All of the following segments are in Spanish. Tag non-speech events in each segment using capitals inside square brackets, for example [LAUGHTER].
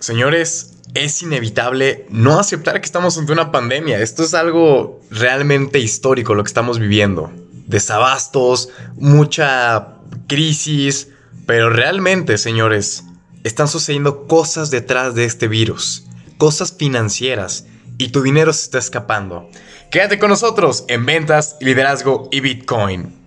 Señores, es inevitable no aceptar que estamos ante una pandemia. Esto es algo realmente histórico lo que estamos viviendo. Desabastos, mucha crisis, pero realmente, señores, están sucediendo cosas detrás de este virus, cosas financieras, y tu dinero se está escapando. Quédate con nosotros en ventas, liderazgo y Bitcoin.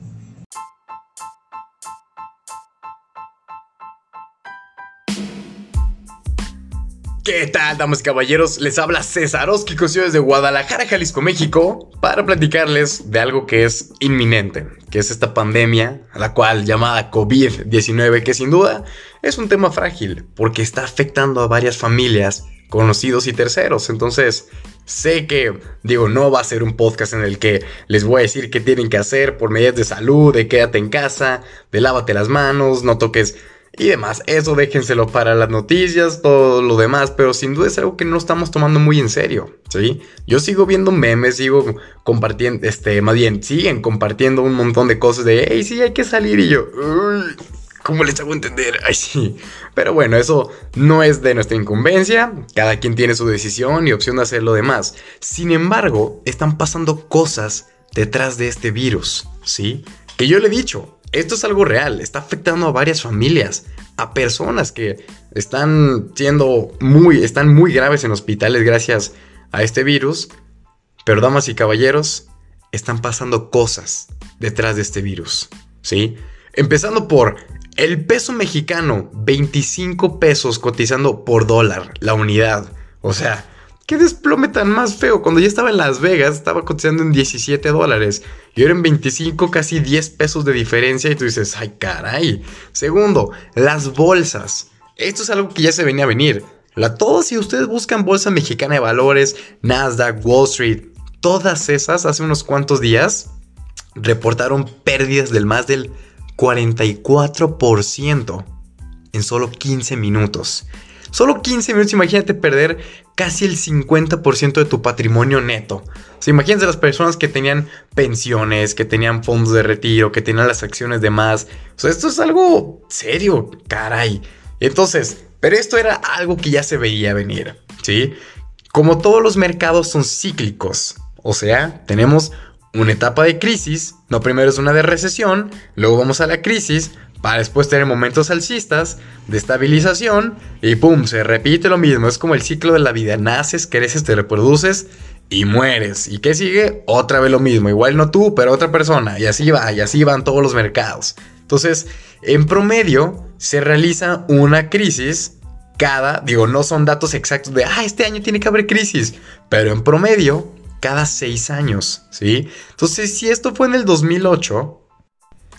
¿Qué tal, damas y caballeros? Les habla César Oski desde Guadalajara, Jalisco, México, para platicarles de algo que es inminente, que es esta pandemia, la cual llamada COVID-19, que sin duda es un tema frágil, porque está afectando a varias familias, conocidos y terceros. Entonces, sé que, digo, no va a ser un podcast en el que les voy a decir qué tienen que hacer por medidas de salud, de quédate en casa, de lávate las manos, no toques y demás. Eso déjenselo para las noticias, todo lo demás, pero sin duda es algo que no estamos tomando muy en serio, ¿sí? Yo sigo viendo memes, sigo compartiendo, este, más bien, siguen compartiendo un montón de cosas de, hey, sí, hay que salir y yo, Uy, ¿cómo les hago entender? [LAUGHS] Ay, sí. Pero bueno, eso no es de nuestra incumbencia, cada quien tiene su decisión y opción de hacer lo demás. Sin embargo, están pasando cosas detrás de este virus, ¿sí? Que yo le he dicho, esto es algo real, está afectando a varias familias, a personas que están siendo muy, están muy graves en hospitales gracias a este virus. Pero damas y caballeros, están pasando cosas detrás de este virus, ¿sí? Empezando por el peso mexicano, 25 pesos cotizando por dólar la unidad. O sea, qué desplome tan más feo. Cuando ya estaba en Las Vegas, estaba cotizando en 17 dólares. Y ahora en 25, casi 10 pesos de diferencia. Y tú dices, ay, caray. Segundo, las bolsas. Esto es algo que ya se venía a venir. La, todos, si ustedes buscan Bolsa Mexicana de Valores, Nasdaq, Wall Street, todas esas hace unos cuantos días reportaron pérdidas del más del 44% en solo 15 minutos. Solo 15 minutos, imagínate perder casi el 50% de tu patrimonio neto. O sea, imagínense las personas que tenían pensiones, que tenían fondos de retiro, que tenían las acciones de más. Esto es algo serio, caray. Entonces, pero esto era algo que ya se veía venir, ¿sí? Como todos los mercados son cíclicos, o sea, tenemos una etapa de crisis, no primero es una de recesión, luego vamos a la crisis, para después tener momentos alcistas de estabilización y pum, se repite lo mismo. Es como el ciclo de la vida. Naces, creces, te reproduces y mueres. ¿Y qué sigue? Otra vez lo mismo. Igual no tú, pero otra persona. Y así va, y así van todos los mercados. Entonces, en promedio, se realiza una crisis cada, digo, no son datos exactos de, ah, este año tiene que haber crisis, pero en promedio, cada seis años, ¿sí? Entonces, si esto fue en el 2008,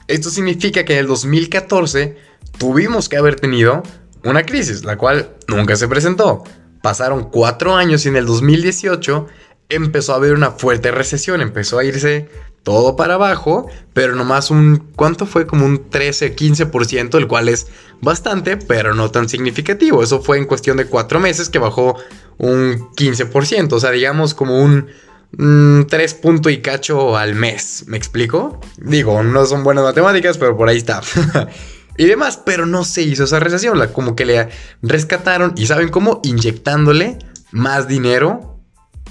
esto significa que en el 2014 tuvimos que haber tenido una crisis, la cual nunca se presentó. Pasaron cuatro años y en el 2018 empezó a haber una fuerte recesión, empezó a irse todo para abajo, pero nomás un, ¿cuánto fue? Como un 13, 15%, el cual es bastante, pero no tan significativo. Eso fue en cuestión de cuatro meses que bajó un 15%, o sea, digamos como un 3 mm, puntos y cacho al mes. ¿Me explico? Digo, no son buenas matemáticas, pero por ahí está. [LAUGHS] y demás, pero no se hizo esa recesión. como que le rescataron y saben cómo inyectándole más dinero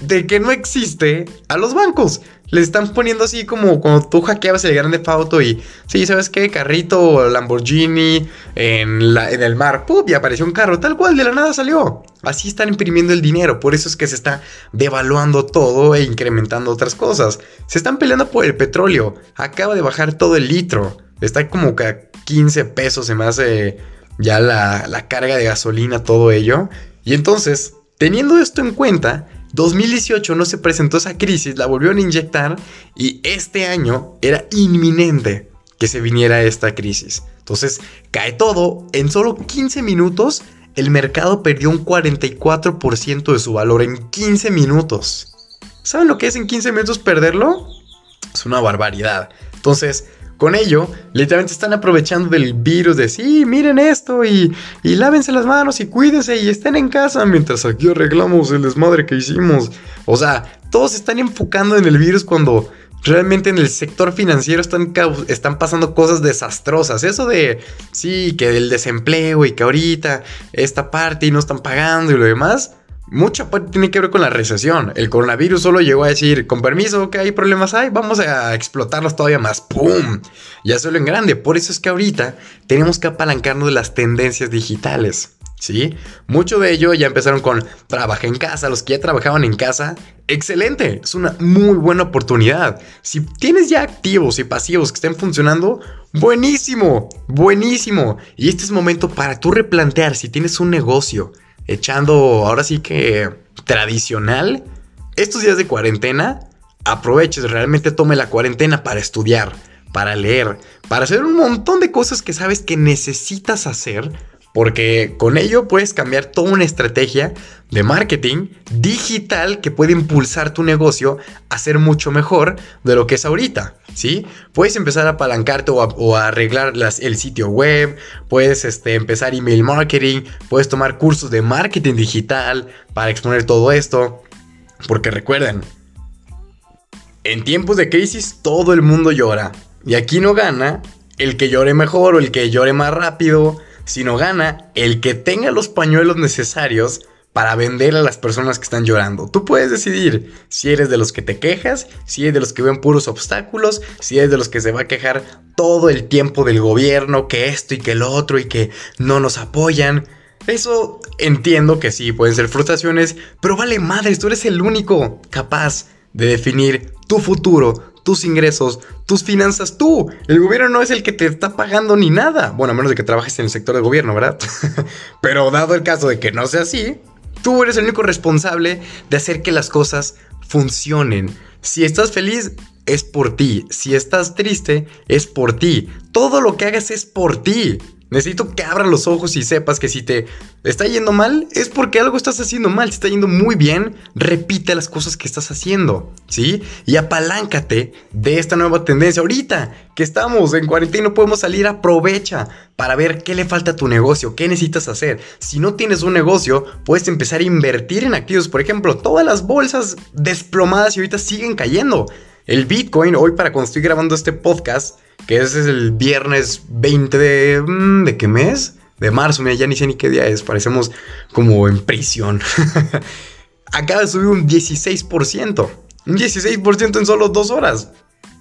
de que no existe a los bancos le están poniendo así como cuando tú hackeabas el grande Auto y sí, ¿sabes qué? Carrito Lamborghini en, la, en el mar, ¡pum! y apareció un carro, tal cual, de la nada salió. Así están imprimiendo el dinero, por eso es que se está devaluando todo e incrementando otras cosas. Se están peleando por el petróleo, acaba de bajar todo el litro, está como que a 15 pesos se me hace ya la, la carga de gasolina, todo ello. Y entonces, teniendo esto en cuenta, 2018 no se presentó esa crisis, la volvieron a inyectar y este año era inminente que se viniera esta crisis. Entonces cae todo, en solo 15 minutos el mercado perdió un 44% de su valor en 15 minutos. ¿Saben lo que es en 15 minutos perderlo? Es una barbaridad. Entonces, con ello, literalmente están aprovechando del virus de sí, miren esto y, lávense las manos y cuídense y estén en casa mientras aquí arreglamos el desmadre que hicimos. O sea, todos están enfocando en el virus cuando realmente en el sector financiero están, están pasando cosas desastrosas. Eso de, sí, que del desempleo y que ahorita esta parte y no están pagando y lo demás. Mucha parte tiene que ver con la recesión. El coronavirus solo llegó a decir, con permiso, que hay problemas hay, vamos a explotarlos todavía más. ¡Pum! Ya solo en grande. Por eso es que ahorita tenemos que apalancarnos de las tendencias digitales. ¿sí? Mucho de ello ya empezaron con trabaja en casa, los que ya trabajaban en casa, excelente, es una muy buena oportunidad. Si tienes ya activos y pasivos que estén funcionando, buenísimo, buenísimo. Y este es momento para tú replantear si tienes un negocio echando ahora sí que tradicional, estos días de cuarentena, aproveches, realmente tome la cuarentena para estudiar, para leer, para hacer un montón de cosas que sabes que necesitas hacer porque con ello puedes cambiar toda una estrategia de marketing digital que puede impulsar tu negocio a ser mucho mejor de lo que es ahorita, ¿sí? Puedes empezar a apalancarte o a, arreglar el sitio web, puedes este, empezar email marketing, puedes tomar cursos de marketing digital para exponer todo esto, porque recuerden, en tiempos de crisis todo el mundo llora y aquí no gana el que llore mejor o el que llore más rápido sino gana el que tenga los pañuelos necesarios para vender a las personas que están llorando. Tú puedes decidir si eres de los que te quejas, si eres de los que ven puros obstáculos, si eres de los que se va a quejar todo el tiempo del gobierno, que esto y que el otro y que no nos apoyan. Eso entiendo que sí, pueden ser frustraciones, pero vale madres, tú eres el único capaz de definir tu futuro, tus ingresos, tus finanzas tú. El gobierno no es el que te está pagando ni nada. Bueno, a menos de que trabajes en el sector del gobierno, ¿verdad? [LAUGHS] Pero dado el caso de que no sea así, tú eres el único responsable de hacer que las cosas funcionen. Si estás feliz, es por ti. Si estás triste, es por ti. Todo lo que hagas es por ti. Necesito que abras los ojos y sepas que si te está yendo mal, es porque algo estás haciendo mal. Si está yendo muy bien, repite las cosas que estás haciendo, ¿sí? Y apaláncate de esta nueva tendencia. Ahorita que estamos en cuarentena y no podemos salir, aprovecha para ver qué le falta a tu negocio, qué necesitas hacer. Si no tienes un negocio, puedes empezar a invertir en activos. Por ejemplo, todas las bolsas desplomadas y ahorita siguen cayendo. El Bitcoin, hoy para cuando estoy grabando este podcast, que es el viernes 20 de... Mm, ¿De qué mes? De marzo, mira, ya ni sé ni qué día es, parecemos como en prisión. [LAUGHS] Acaba de subir un 16%. Un 16% en solo dos horas.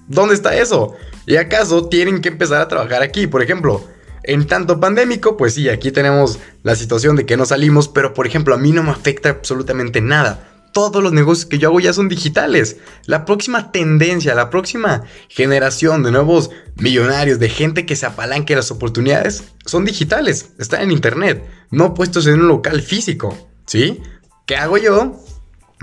¿Dónde está eso? ¿Y acaso tienen que empezar a trabajar aquí? Por ejemplo, en tanto pandémico, pues sí, aquí tenemos la situación de que no salimos, pero por ejemplo, a mí no me afecta absolutamente nada todos los negocios que yo hago ya son digitales. La próxima tendencia, la próxima generación de nuevos millonarios, de gente que se apalanque las oportunidades, son digitales, están en internet, no puestos en un local físico. ¿Sí? ¿Qué hago yo?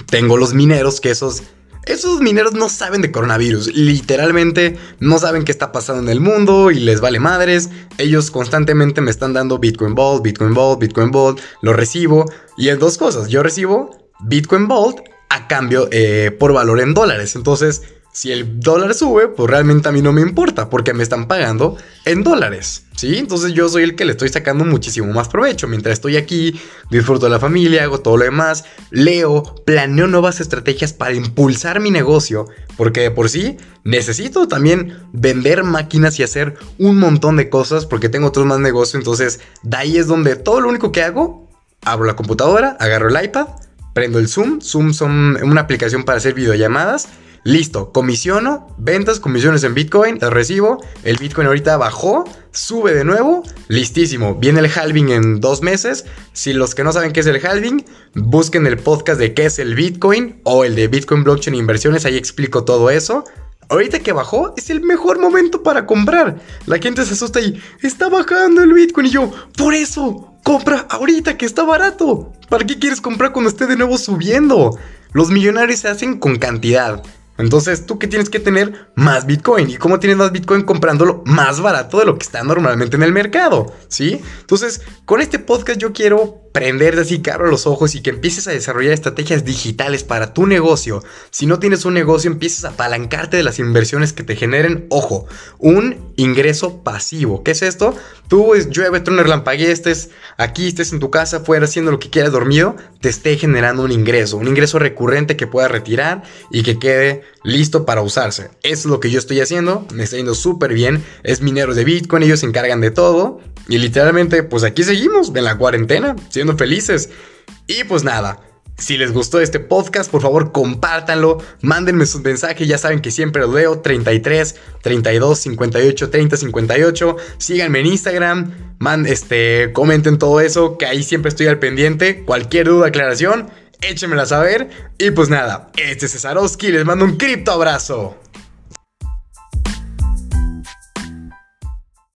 Tengo los mineros que esos... Esos mineros no saben de coronavirus, literalmente no saben qué está pasando en el mundo y les vale madres. Ellos constantemente me están dando Bitcoin Vault, Bitcoin Vault, Bitcoin Vault, lo recibo. Y es dos cosas, yo recibo Bitcoin Vault a cambio eh, por valor en dólares. Entonces, si el dólar sube, pues realmente a mí no me importa porque me están pagando en dólares. ¿Sí? Entonces yo soy el que le estoy sacando muchísimo más provecho. Mientras estoy aquí, disfruto de la familia, hago todo lo demás, leo, planeo nuevas estrategias para impulsar mi negocio. Porque de por sí necesito también vender máquinas y hacer un montón de cosas porque tengo otros más negocios. Entonces de ahí es donde todo lo único que hago, abro la computadora, agarro el iPad prendo el Zoom. Zoom son una aplicación para hacer videollamadas. Listo, comisiono, ventas, comisiones en Bitcoin, recibo. El Bitcoin ahorita bajó, sube de nuevo, listísimo. Viene el halving en dos meses. Si los que no saben qué es el halving, busquen el podcast de qué es el Bitcoin o el de Bitcoin Blockchain Inversiones, ahí explico todo eso. Ahorita que bajó es el mejor momento para comprar. La gente se asusta y está bajando el Bitcoin y yo, por eso, compra ahorita que está barato. ¿Para qué quieres comprar cuando esté de nuevo subiendo? Los millonarios se hacen con cantidad. Entonces, ¿tú qué tienes que tener? Más Bitcoin. ¿Y cómo tienes más Bitcoin comprándolo más barato de lo que está normalmente en el mercado? ¿Sí? Entonces, con este podcast yo quiero prender así caro los ojos y que empieces a desarrollar estrategias digitales para tu negocio. Si no tienes un negocio, empieces a apalancarte de las inversiones que te generen, ojo, un ingreso pasivo. ¿Qué es esto? Tú, pues, llueve, trueno, relampaguee, estés aquí, estés en tu casa, fuera haciendo lo que quieras dormido, te esté generando un ingreso, un ingreso recurrente que puedas retirar y que quede listo para usarse. Eso es lo que yo estoy haciendo, me está yendo súper bien, es minero de Bitcoin, ellos se encargan de todo y literalmente pues aquí seguimos en la cuarentena, siendo felices. Y pues nada, si les gustó este podcast, por favor compártanlo, mándenme sus mensajes, ya saben que siempre los leo 33 32 58 30 58. Síganme en Instagram, este, comenten todo eso, que ahí siempre estoy al pendiente. Cualquier duda, aclaración, échenmela a saber. Y pues nada, este es Cesarowski, les mando un cripto abrazo.